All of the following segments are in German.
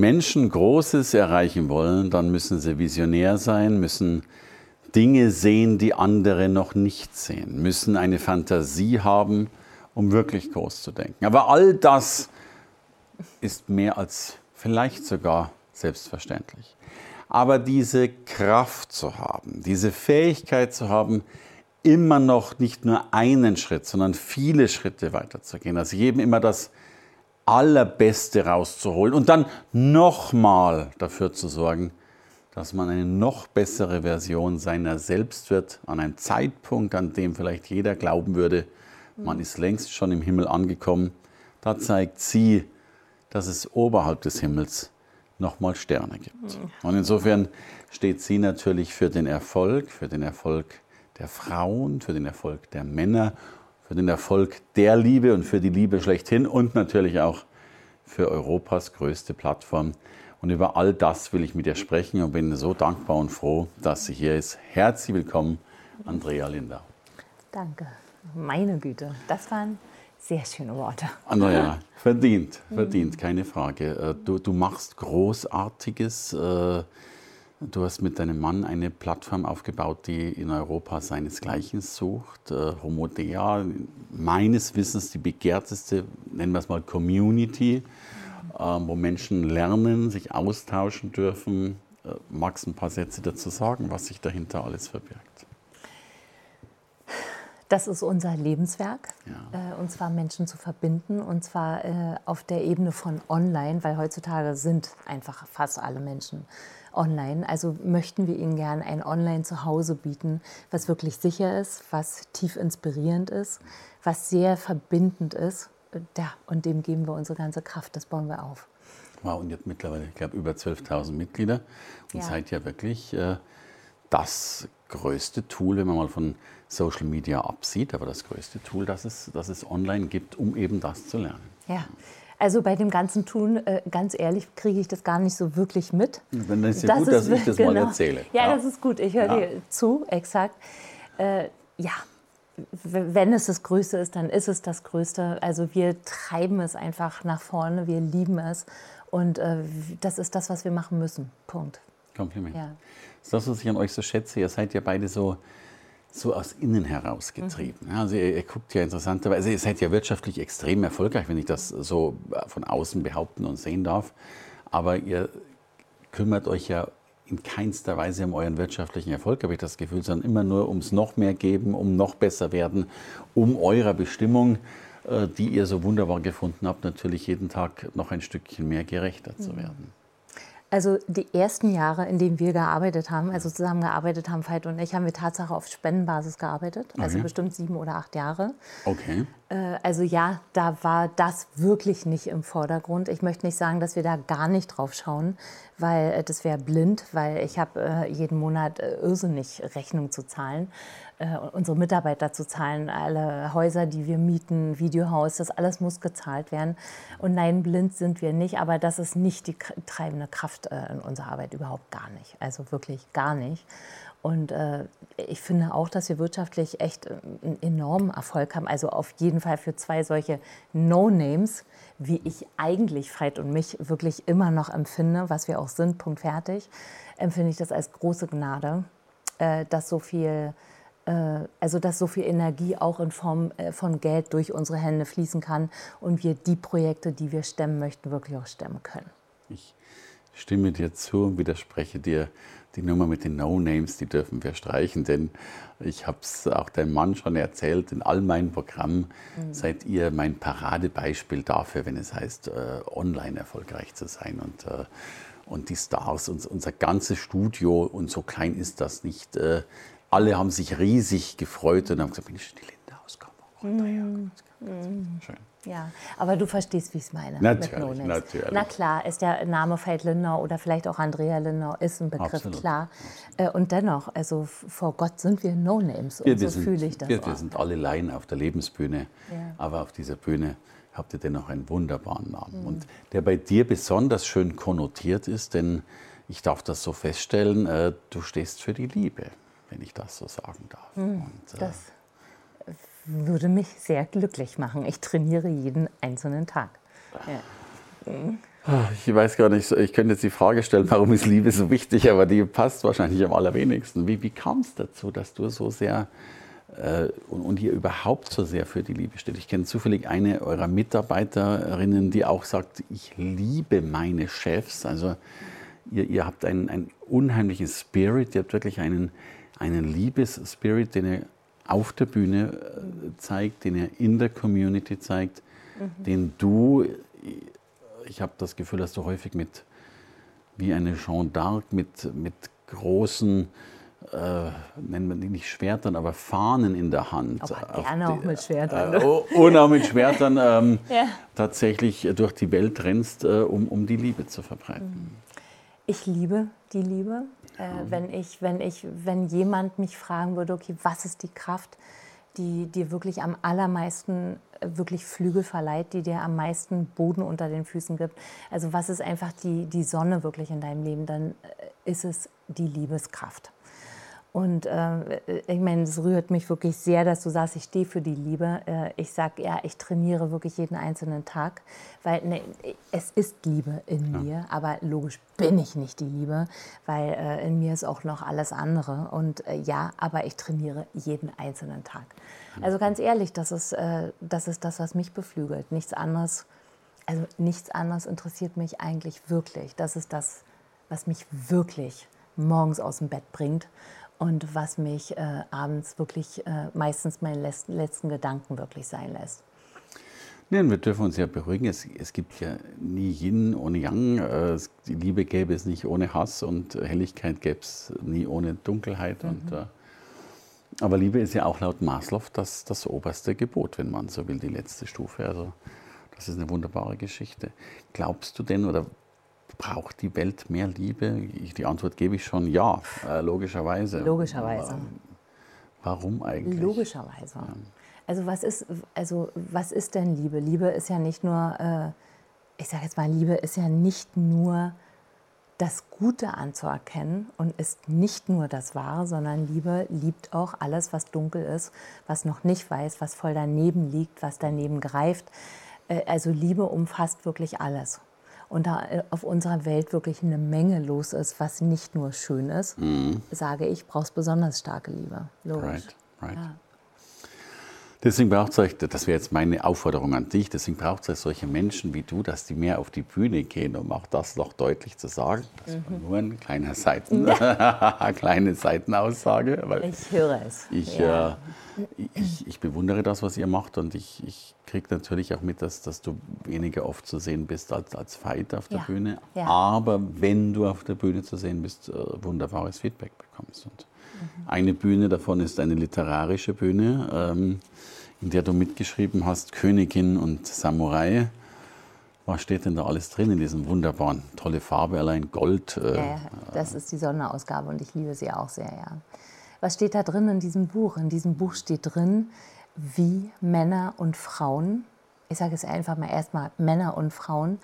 Menschen Großes erreichen wollen, dann müssen sie visionär sein, müssen Dinge sehen, die andere noch nicht sehen, müssen eine Fantasie haben, um wirklich groß zu denken. Aber all das ist mehr als vielleicht sogar selbstverständlich. Aber diese Kraft zu haben, diese Fähigkeit zu haben, immer noch nicht nur einen Schritt, sondern viele Schritte weiterzugehen, also jedem immer das Allerbeste rauszuholen und dann nochmal dafür zu sorgen, dass man eine noch bessere Version seiner selbst wird, an einem Zeitpunkt, an dem vielleicht jeder glauben würde, man ist längst schon im Himmel angekommen. Da zeigt sie, dass es oberhalb des Himmels nochmal Sterne gibt. Und insofern steht sie natürlich für den Erfolg, für den Erfolg der Frauen, für den Erfolg der Männer für den Erfolg der Liebe und für die Liebe schlechthin und natürlich auch für Europas größte Plattform. Und über all das will ich mit dir sprechen und bin so dankbar und froh, dass sie hier ist. Herzlich willkommen, Andrea Linda. Danke. Meine Güte, das waren sehr schöne Worte. Andrea, verdient, verdient, keine Frage. Äh, du, du machst Großartiges. Du hast mit deinem Mann eine Plattform aufgebaut, die in Europa seinesgleichen sucht. Äh, Homodea, meines Wissens die begehrteste, nennen wir es mal Community, äh, wo Menschen lernen, sich austauschen dürfen. Äh, magst du ein paar Sätze dazu sagen, was sich dahinter alles verbirgt? Das ist unser Lebenswerk, ja. äh, und zwar Menschen zu verbinden, und zwar äh, auf der Ebene von online, weil heutzutage sind einfach fast alle Menschen online. Also möchten wir Ihnen gerne ein Online-Zuhause bieten, was wirklich sicher ist, was tief inspirierend ist, was sehr verbindend ist. Ja, und dem geben wir unsere ganze Kraft, das bauen wir auf. Wow, und jetzt mittlerweile, ich glaube, über 12.000 Mitglieder und ja. seid ja wirklich äh, das größte Tool, wenn man mal von Social Media absieht, aber das größte Tool, das es, das es online gibt, um eben das zu lernen. Ja, also bei dem ganzen Tun, äh, ganz ehrlich, kriege ich das gar nicht so wirklich mit. Dann ist ja das gut, ist, dass ich das genau. mal erzähle. Ja, ja, das ist gut. Ich höre ja. dir zu, exakt. Äh, ja, wenn es das Größte ist, dann ist es das Größte. Also wir treiben es einfach nach vorne, wir lieben es. Und äh, das ist das, was wir machen müssen. Punkt. Kompliment. Ja. Das ist das, was ich an euch so schätze. Ihr seid ja beide so so aus innen heraus getrieben. Mhm. Also ihr, ihr, guckt ja interessanterweise, ihr seid ja wirtschaftlich extrem erfolgreich, wenn ich das so von außen behaupten und sehen darf. Aber ihr kümmert euch ja in keinster Weise um euren wirtschaftlichen Erfolg, habe ich das Gefühl, sondern immer nur ums noch mehr geben, um noch besser werden, um eurer Bestimmung, äh, die ihr so wunderbar gefunden habt, natürlich jeden Tag noch ein Stückchen mehr gerechter zu mhm. Also die ersten Jahre, in denen wir gearbeitet haben, also zusammengearbeitet haben, Veit und ich, haben wir Tatsache auf Spendenbasis gearbeitet. Also okay. bestimmt sieben oder acht Jahre. Okay. Äh, also ja, da war das wirklich nicht im Vordergrund. Ich möchte nicht sagen, dass wir da gar nicht drauf schauen, weil äh, das wäre blind, weil ich habe äh, jeden Monat irrsinnig Rechnung zu zahlen unsere Mitarbeiter zu zahlen, alle Häuser, die wir mieten, Videohaus, das alles muss gezahlt werden. Und nein, blind sind wir nicht, aber das ist nicht die treibende Kraft in unserer Arbeit, überhaupt gar nicht. Also wirklich gar nicht. Und äh, ich finde auch, dass wir wirtschaftlich echt äh, einen enormen Erfolg haben. Also auf jeden Fall für zwei solche No-Names, wie ich eigentlich Veit und mich wirklich immer noch empfinde, was wir auch sind, Punkt fertig, empfinde ich das als große Gnade, äh, dass so viel äh, also dass so viel Energie auch in Form äh, von Geld durch unsere Hände fließen kann und wir die Projekte, die wir stemmen möchten, wirklich auch stemmen können. Ich stimme dir zu und widerspreche dir. Die Nummer mit den No-Names, die dürfen wir streichen, denn ich habe es auch deinem Mann schon erzählt, in all meinen Programmen mhm. seid ihr mein Paradebeispiel dafür, wenn es heißt, äh, online erfolgreich zu sein. Und, äh, und die Stars, und unser ganzes Studio, und so klein ist das nicht, äh, alle haben sich riesig gefreut und haben gesagt, Mensch, die Linde aus Kammerung. Mm. Schön. Ja, aber du verstehst, wie ich es meine. Natürlich, natürlich. Na klar, ist der Name Veit Lindau oder vielleicht auch Andrea Lindau ist ein Begriff, Absolut. klar. Äh, und dennoch, also vor Gott sind wir No-Names und wir so fühle ich das wir, auch. wir sind alle Laien auf der Lebensbühne, Ja. aber auf dieser Bühne habt ihr dennoch einen wunderbaren Namen. Mhm. Und der bei dir besonders schön konnotiert ist, denn ich darf das so feststellen, äh, du stehst für die Liebe, wenn ich das so sagen darf. Und, äh, Mhm. Das würde mich sehr glücklich machen. Ich trainiere jeden einzelnen Tag. Ja. Ich weiß gar nicht, ich könnte jetzt die Frage stellen, warum ist Liebe so wichtig, aber die passt wahrscheinlich am allerwenigsten. Wie, wie kam es dazu, dass du so sehr äh, und, und ihr überhaupt so sehr für die Liebe steht? Ich kenne zufällig eine eurer Mitarbeiterinnen, die auch sagt, ich liebe meine Chefs. Also ihr, ihr habt einen, einen unheimlichen Spirit, ihr habt wirklich einen, einen Liebesspirit, den ihr auf der Bühne äh, zeigt, den ihr in der Community zeigt, den du ich habe das Gefühl, dass du häufig mit, wie eine Jeanne d'Arc, mit, mit großen, äh, nennen wir die nicht Schwertern, aber Fahnen in der Hand. Aber gerne auch mit Schwertern. Äh, oh, und auch mit Schwertern ähm, Ja. tatsächlich durch die Welt rennst, äh, um, um die Liebe zu verbreiten. Ich liebe die Liebe. Äh, wenn, ich, wenn, ich, wenn jemand mich fragen würde, okay, was ist die Kraft, die dir wirklich am allermeisten äh, wirklich Flügel verleiht, die dir am meisten Boden unter den Füßen gibt. Also was ist einfach die, die Sonne wirklich in deinem Leben, dann äh, ist es die Liebeskraft. Und äh, ich meine, es rührt mich wirklich sehr, dass du sagst, ich stehe für die Liebe. Äh, ich sage, ja, ich trainiere wirklich jeden einzelnen Tag, weil ne, es ist Liebe in mir, aber logisch bin ich nicht die Liebe, weil äh, in mir ist auch noch alles andere. Und äh, ja, aber ich trainiere jeden einzelnen Tag. Also ganz ehrlich, das ist, äh, das ist das, was mich beflügelt. Nichts anderes, also nichts anderes interessiert mich eigentlich wirklich. Das ist das, was mich wirklich morgens aus dem Bett bringt und was mich äh, abends wirklich äh, meistens meinen letzten, letzten Gedanken wirklich sein lässt. Nein, wir dürfen uns ja beruhigen. Es, es gibt ja nie Yin ohne Yang. Äh, Die Liebe gäbe es nicht ohne Hass und Helligkeit gäbe es nie ohne Dunkelheit. Und, äh, aber Liebe ist ja auch laut Maslow das, das oberste Gebot, wenn man so will, die letzte Stufe. Also das ist eine wunderbare Geschichte. Glaubst du denn oder braucht die Welt mehr Liebe? Die Antwort gebe ich schon ja, äh, logischerweise. Logischerweise. Warum eigentlich? Logischerweise. Also was ist, also was ist denn Liebe? Liebe ist ja nicht nur, äh, ich sage jetzt mal, Liebe ist ja nicht nur das Gute anzuerkennen und ist nicht nur das Wahre, sondern Liebe liebt auch alles, was dunkel ist, was noch nicht weiß, was voll daneben liegt, was daneben greift. Äh, Also Liebe umfasst wirklich alles. Und da äh, auf unserer Welt wirklich eine Menge los ist, was nicht nur schön ist, sage ich, brauchst besonders starke Liebe. Logisch. Right, right. Ja. Deswegen braucht es euch, das wäre jetzt meine Aufforderung an dich, deswegen braucht es euch solche Menschen wie du, dass die mehr auf die Bühne gehen, um auch das noch deutlich zu sagen. Das war nur ein kleiner Seiten, kleine Seitenaussage, weil Ich höre es. ich, ja. äh, ich, ich bewundere das, was ihr macht und ich, ich kriege natürlich auch mit, dass, dass du weniger oft zu sehen bist als, als Fighter auf der Ja, Bühne. ja. Aber wenn du auf der Bühne zu sehen bist, äh, wunderbares Feedback bekommst. Und Mhm. Eine Bühne davon ist eine literarische Bühne, ähm, in der du mitgeschrieben hast, Königin und Samurai. Was steht denn da alles drin in diesem wunderbaren, tolle Farbe, allein Gold? Äh, Ja, das ist die Sonderausgabe und ich liebe sie auch sehr, ja. Was steht da drin in diesem Buch? In diesem Buch steht drin, wie Männer und Frauen, ich sage es einfach mal erstmal, Männer und Frauen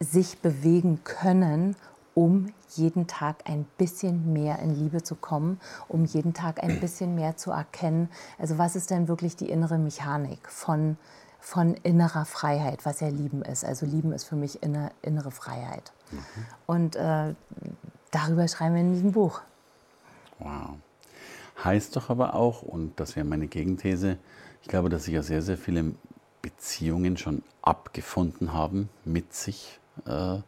sich bewegen können, um jeden Tag ein bisschen mehr in Liebe zu kommen, um jeden Tag ein bisschen mehr zu erkennen. Also was ist denn wirklich die innere Mechanik von, von innerer Freiheit, was ja Lieben ist. Also Lieben ist für mich inne, innere Freiheit. Und äh, darüber schreiben wir in diesem Buch. Wow. Heißt doch aber auch, und das wäre meine Gegenthese, ich glaube, dass sich ja sehr, sehr viele Beziehungen schon abgefunden haben mit sich äh,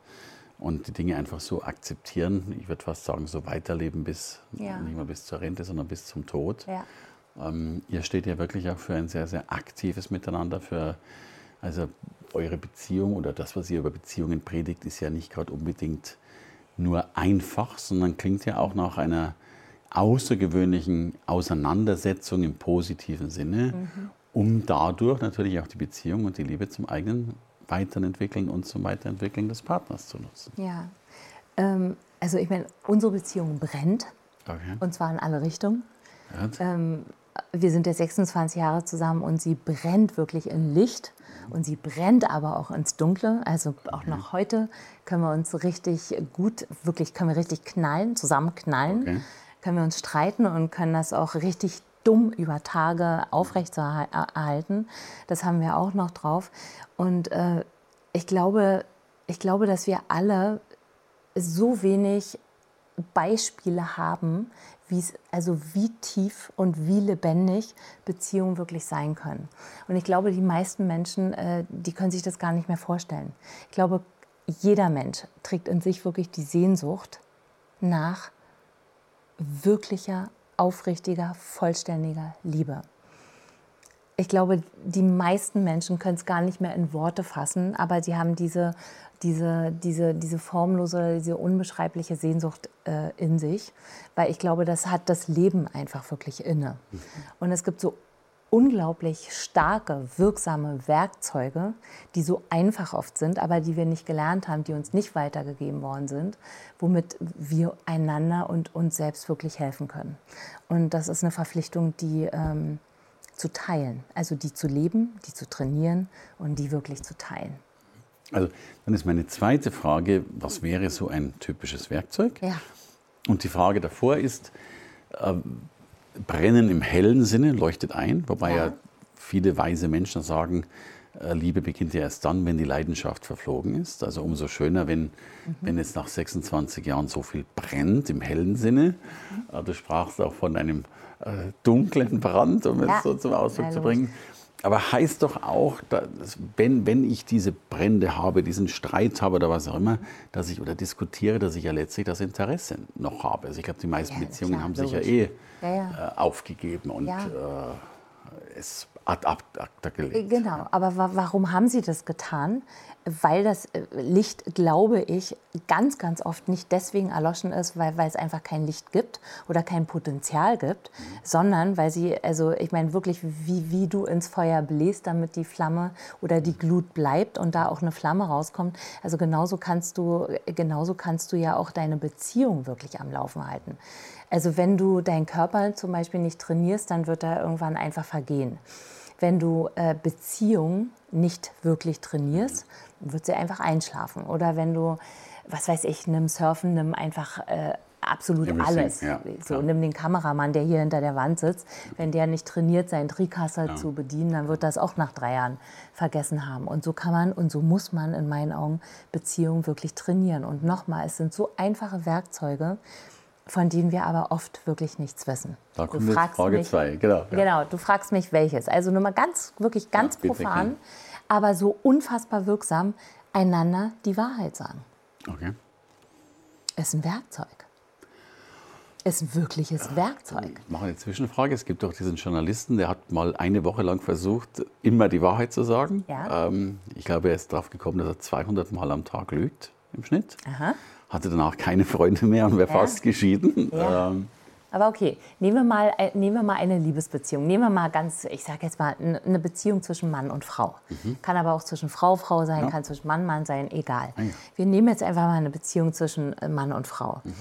und die Dinge einfach so akzeptieren. Ich würde fast sagen, so weiterleben bis, Ja. nicht mal bis zur Rente, sondern bis zum Tod. Ja. Ähm, ihr steht ja wirklich auch für ein sehr, sehr aktives Miteinander, für also eure Beziehung oder das, was ihr über Beziehungen predigt, ist ja nicht gerade unbedingt nur einfach, sondern klingt ja auch nach einer außergewöhnlichen Auseinandersetzung im positiven Sinne. um dadurch natürlich auch die Beziehung und die Liebe zum eigenen Weiterentwickeln und zum Weiterentwickeln des Partners zu nutzen. Ja, ähm, also ich meine, unsere Beziehung brennt okay. und zwar in alle Richtungen. Ähm, wir sind jetzt 26 Jahre zusammen und sie brennt wirklich in Licht und sie brennt aber auch ins Dunkle. Also auch mhm. noch heute können wir uns richtig gut, wirklich können wir richtig knallen, zusammen knallen, okay. können wir uns streiten und können das auch richtig dumm über Tage aufrechtzuerhalten. Das haben wir auch noch drauf. Und äh, ich glaube, ich glaube, dass wir alle so wenig Beispiele haben, also wie tief und wie lebendig Beziehungen wirklich sein können. Und ich glaube, die meisten Menschen, äh, die können sich das gar nicht mehr vorstellen. Ich glaube, jeder Mensch trägt in sich wirklich die Sehnsucht nach wirklicher, aufrichtiger, vollständiger Liebe. Ich glaube, die meisten Menschen können es gar nicht mehr in Worte fassen, aber sie haben diese diese, diese, diese formlose, diese unbeschreibliche Sehnsucht äh, in sich, weil ich glaube, das hat das Leben einfach wirklich inne. Mhm. Und es gibt so unglaublich starke, wirksame Werkzeuge, die so einfach oft sind, aber die wir nicht gelernt haben, die uns nicht weitergegeben worden sind, womit wir einander und uns selbst wirklich helfen können. Und das ist eine Verpflichtung, die ähm, zu teilen, also die zu leben, die zu trainieren und die wirklich zu teilen. Also dann ist meine zweite Frage, was wäre so ein typisches Werkzeug? Ja. Und die Frage davor ist, äh, brennen im hellen Sinne, leuchtet ein, wobei ja, ja viele weise Menschen sagen, äh, Liebe beginnt ja erst dann, wenn die Leidenschaft verflogen ist. Also umso schöner, wenn, mhm. wenn jetzt nach 26 Jahren so viel brennt im hellen Sinne. Mhm. Äh, du sprachst auch von einem äh, dunklen Brand, um ja. es so zum Ausdruck ja, zu bringen. Aber heißt doch auch, dass, wenn, wenn ich diese Brände habe, diesen Streit habe oder was auch immer, dass ich oder diskutiere, dass ich ja letztlich das Interesse noch habe. Also ich glaube, die meisten ja, Beziehungen klar, haben sich ja eh ja, ja. Äh, aufgegeben und äh, es ad acta gelegt. Genau, aber wa warum haben Sie das getan? weil das äh, Licht, glaube ich, ganz, ganz oft nicht deswegen erloschen ist, weil, weil es einfach kein Licht gibt oder kein Potenzial gibt, sondern weil sie, also ich meine wirklich, wie, wie du ins Feuer bläst, damit die Flamme oder die Glut bleibt und da auch eine Flamme rauskommt. Also genauso kannst du, genauso kannst du ja auch deine Beziehung wirklich am Laufen halten. Also wenn du deinen Körper zum Beispiel nicht trainierst, dann wird er irgendwann einfach vergehen. Wenn du äh, Beziehung nicht wirklich trainierst, wird sie einfach einschlafen. Oder wenn du, was weiß ich, nimm Surfen, nimm einfach äh, absolut Everything, alles. Ja, so, nimm den Kameramann, der hier hinter der Wand sitzt. Wenn der nicht trainiert, seinen Trikasser ja. zu bedienen, dann wird das auch nach drei Jahren vergessen haben. Und so kann man und so muss man in meinen Augen Beziehungen wirklich trainieren. Und nochmal, es sind so einfache Werkzeuge, von denen wir aber oft wirklich nichts wissen. Da kommt jetzt Frage 2, genau. Ja. Genau, du fragst mich welches. Also nur mal ganz, wirklich ganz ja, profan aber so unfassbar wirksam, einander die Wahrheit sagen. Okay. Ist ein Werkzeug. Ist ein wirkliches Werkzeug. Ich mache eine Zwischenfrage. Es gibt doch diesen Journalisten, der hat mal eine Woche lang versucht, immer die Wahrheit zu sagen. Ja. Ähm, ich glaube, er ist darauf gekommen, dass er 200 Mal am Tag lügt im Schnitt. Aha. Hatte danach keine Freunde mehr und wäre ja. fast geschieden. Ja. Ähm, aber okay, nehmen wir, mal, äh, nehmen wir mal eine Liebesbeziehung. Nehmen wir mal ganz, ich sage jetzt mal, eine Beziehung zwischen Mann und Frau. Mhm. Kann aber auch zwischen Frau, Frau sein, ja. kann zwischen Mann, Mann sein, egal. Ah. Wir nehmen jetzt einfach mal eine Beziehung zwischen äh, Mann und Frau. Mhm.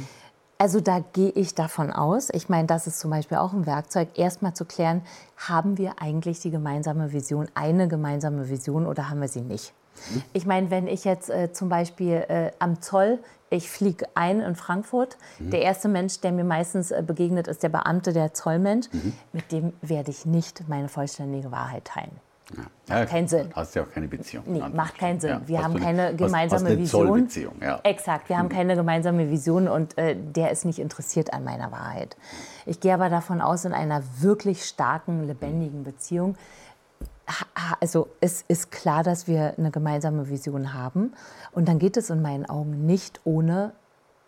Also da gehe ich davon aus, ich meine, das ist zum Beispiel auch ein Werkzeug, erstmal zu klären, haben wir eigentlich die gemeinsame Vision, eine gemeinsame Vision oder haben wir sie nicht? Ich meine, wenn ich jetzt äh, zum Beispiel äh, am Zoll ich fliege ein in Frankfurt. Mhm. Der erste Mensch, der mir meistens äh, begegnet, ist der Beamte, der Zollmensch. Mhm. Mit dem werde ich nicht meine vollständige Wahrheit teilen. Ja. Macht keinen Sinn. Hast ja auch keine Beziehung. Nee, macht keinen Sinn. Ja, wir haben keine gemeinsame hast, hast Vision. Ja. Exakt, wir haben mhm. keine gemeinsame Vision und äh, der ist nicht interessiert an meiner Wahrheit. Ich gehe aber davon aus, in einer wirklich starken, lebendigen Beziehung also es ist klar, dass wir eine gemeinsame Vision haben. Und dann geht es in meinen Augen nicht ohne,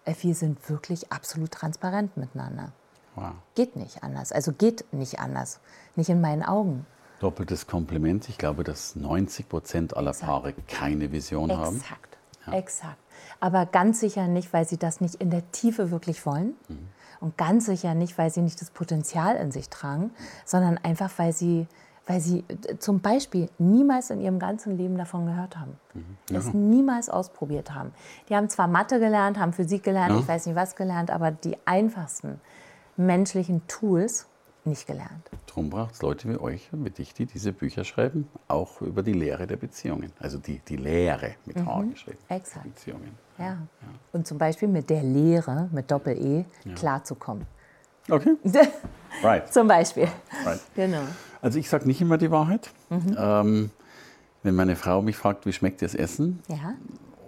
äh, wir sind wirklich absolut transparent miteinander. Wow. Geht nicht anders. Also geht nicht anders. Nicht in meinen Augen. Doppeltes Kompliment. Ich glaube, dass 90 Prozent aller Exakt. Paare keine Vision Exakt. haben. Exakt. Ja. Exakt. Aber ganz sicher nicht, weil sie das nicht in der Tiefe wirklich wollen. Mhm. Und ganz sicher nicht, weil sie nicht das Potenzial in sich tragen, sondern einfach, weil sie weil sie äh, zum Beispiel niemals in ihrem ganzen Leben davon gehört haben. Mhm. Es niemals ausprobiert haben. Die haben zwar Mathe gelernt, haben Physik gelernt, ja. ich weiß nicht was gelernt, aber die einfachsten menschlichen Tools nicht gelernt. Darum braucht es Leute wie euch und wie dich, die diese Bücher schreiben, auch über die Lehre der Beziehungen. Also die, die Lehre mit H mhm, geschrieben. Exakt. Beziehungen. Ja. ja. Und zum Beispiel mit der Lehre, mit Doppel-E, ja. klarzukommen. Okay. right. Zum Beispiel. Right. Genau. Also ich sage nicht immer die Wahrheit. Mhm. Ähm, wenn meine Frau mich fragt, wie schmeckt das Essen? Ja.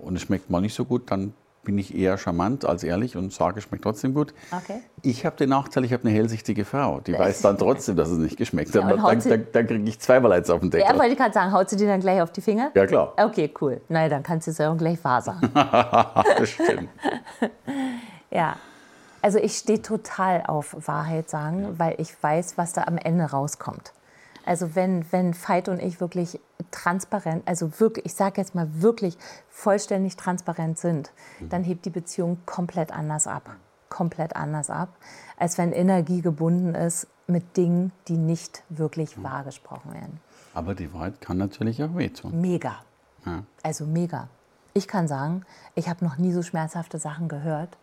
Und es schmeckt mal nicht so gut, dann bin ich eher charmant als ehrlich und sage, es schmeckt trotzdem gut. Okay. Ich habe den Nachteil, ich habe eine hellsichtige Frau. Die weiß dann trotzdem, dass es nicht geschmeckt hat. Ja, dann, dann, dann kriege ich zweimal eins auf den Deckel. Ja, wollte ich gerade sagen, haut sie dir dann gleich auf die Finger? Ja, klar. Okay, cool. Na dann kannst du es ja auch gleich wahr sagen. das stimmt. ja. Also ich stehe total auf Wahrheit sagen, ja. weil ich weiß, was da am Ende rauskommt. Also wenn, wenn Veit und ich wirklich transparent, also wirklich, ich sage jetzt mal wirklich vollständig transparent sind, mhm. dann hebt die Beziehung komplett anders ab. Komplett anders ab, als wenn Energie gebunden ist mit Dingen, die nicht wirklich mhm. wahr gesprochen werden. Aber die Wahrheit kann natürlich auch wehtun. Mega. Ja. Also mega. Ich kann sagen, ich habe noch nie so schmerzhafte Sachen gehört,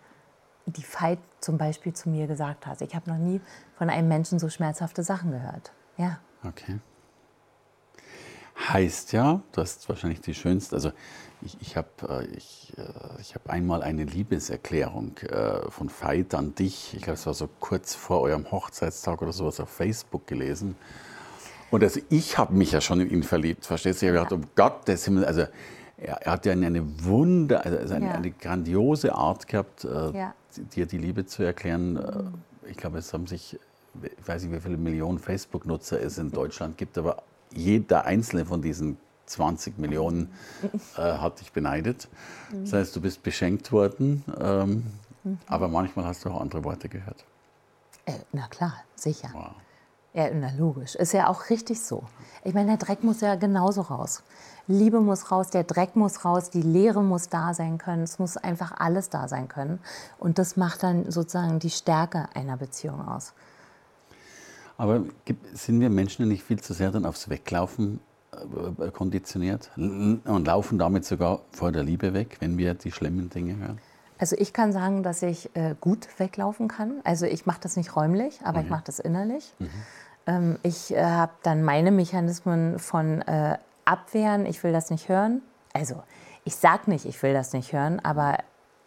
die Veit zum Beispiel zu mir gesagt hat. Ich habe noch nie von einem Menschen so schmerzhafte Sachen gehört. Ja. Okay. Heißt ja, du hast wahrscheinlich die schönste, also ich, ich habe äh, ich, äh, ich hab einmal eine Liebeserklärung äh, von Veit an dich, ich glaube, es war so kurz vor eurem Hochzeitstag oder sowas auf Facebook gelesen. Und also ich habe mich ja schon in ihn verliebt, verstehst du? Ich habe gedacht, um Gottes Himmel, also er, er hat ja eine, eine Wunder, also eine, ja. eine grandiose Art gehabt, ja. dir die Liebe zu erklären. Mhm. Ich glaube, es haben sich ich weiß nicht, wie viele Millionen Facebook-Nutzer es in Deutschland gibt, aber jeder einzelne von diesen 20 Millionen äh, hat dich beneidet. Das heißt, du bist beschenkt worden, ähm, mhm. aber manchmal hast du auch andere Worte gehört. Äh, na klar, sicher. Wow. Ja, na logisch. Ist ja auch richtig so. Ich meine, der Dreck muss ja genauso raus. Liebe muss raus, der Dreck muss raus, die Leere muss da sein können. Es muss einfach alles da sein können. Und das macht dann sozusagen die Stärke einer Beziehung aus. Aber sind wir Menschen nicht viel zu sehr dann aufs Weglaufen äh, konditioniert und laufen damit sogar vor der Liebe weg, wenn wir die schlimmen Dinge hören? Also ich kann sagen, dass ich äh, gut weglaufen kann. Also ich mache das nicht räumlich, aber okay. ich mache das innerlich. Mhm. Ähm, ich äh, habe dann meine Mechanismen von äh, Abwehren, ich will das nicht hören. Also ich sage nicht, ich will das nicht hören, aber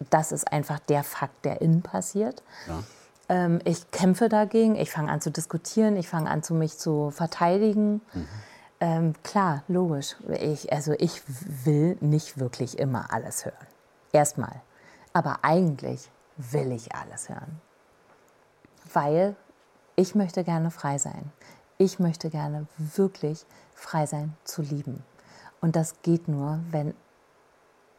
das ist einfach der Fakt, der innen passiert. Ja. Ähm, ich kämpfe dagegen, ich fange an zu diskutieren, ich fange an, zu mich zu verteidigen. Mhm. Ähm, klar, logisch. Ich, also ich will nicht wirklich immer alles hören. Erstmal. Aber eigentlich will ich alles hören. Weil ich möchte gerne frei sein. Ich möchte gerne wirklich frei sein zu lieben. Und das geht nur, wenn,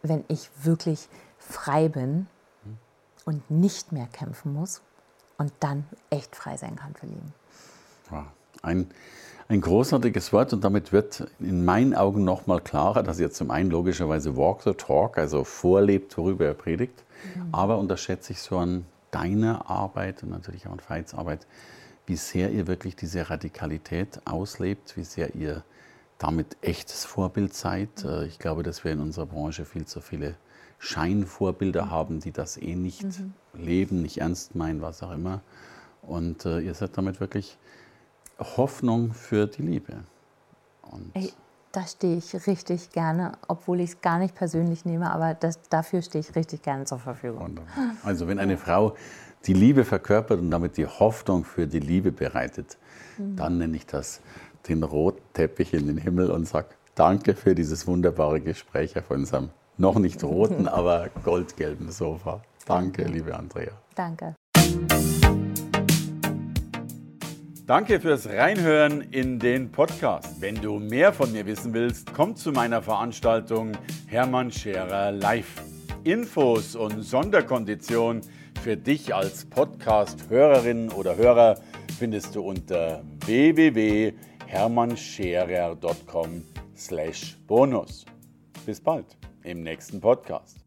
wenn ich wirklich frei bin mhm. und nicht mehr kämpfen muss und dann echt frei sein kann für Leben. Ein, ein großartiges Wort und damit wird in meinen Augen noch mal klarer, dass ihr zum einen logischerweise Walk the Talk, also vorlebt, worüber er predigt, mhm. aber unterschätze ich so an deiner Arbeit und natürlich auch an Veits Arbeit, wie sehr ihr wirklich diese Radikalität auslebt, wie sehr ihr damit echtes Vorbild seid. Mhm. Ich glaube, dass wir in unserer Branche viel zu viele Scheinvorbilder haben, die das eh nicht mhm. leben, nicht ernst meinen, was auch immer. Und äh, ihr seid damit wirklich Hoffnung für die Liebe. Und Ey, da stehe ich richtig gerne, obwohl ich es gar nicht persönlich nehme, aber das, dafür stehe ich richtig gerne zur Verfügung. Wunderbar. Also wenn eine Frau die Liebe verkörpert und damit die Hoffnung für die Liebe bereitet, mhm. dann nenne ich das den roten Teppich in den Himmel und sage danke für dieses wunderbare Gespräch auf unserem noch nicht roten, aber goldgelben Sofa. Danke, liebe Andrea. Danke. Danke fürs Reinhören in den Podcast. Wenn du mehr von mir wissen willst, komm zu meiner Veranstaltung Hermann Scherer Live. Infos und Sonderkonditionen für dich als Podcast-Hörerin oder Hörer findest du unter www.hermannscherer.com/bonus. Bis bald im nächsten Podcast.